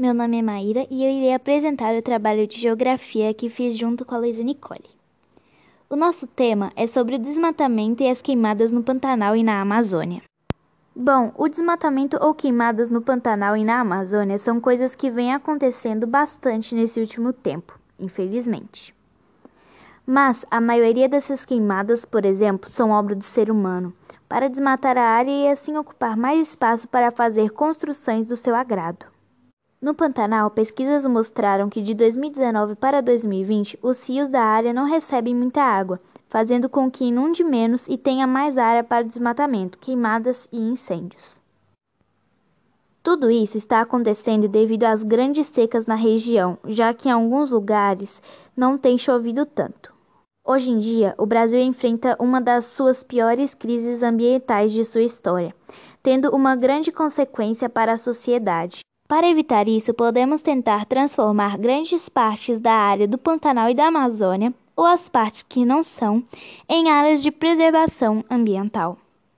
Meu nome é Maíra e eu irei apresentar o trabalho de geografia que fiz junto com a Luísa Nicole. O nosso tema é sobre o desmatamento e as queimadas no Pantanal e na Amazônia. Bom, o desmatamento ou queimadas no Pantanal e na Amazônia são coisas que vêm acontecendo bastante nesse último tempo, infelizmente. Mas a maioria dessas queimadas, por exemplo, são obra do ser humano, para desmatar a área e assim ocupar mais espaço para fazer construções do seu agrado. No Pantanal, pesquisas mostraram que de 2019 para 2020, os rios da área não recebem muita água, fazendo com que inunde menos e tenha mais área para desmatamento, queimadas e incêndios. Tudo isso está acontecendo devido às grandes secas na região, já que em alguns lugares não tem chovido tanto. Hoje em dia, o Brasil enfrenta uma das suas piores crises ambientais de sua história, tendo uma grande consequência para a sociedade. Para evitar isso, podemos tentar transformar grandes partes da área do Pantanal e da Amazônia, ou as partes que não são, em áreas de preservação ambiental.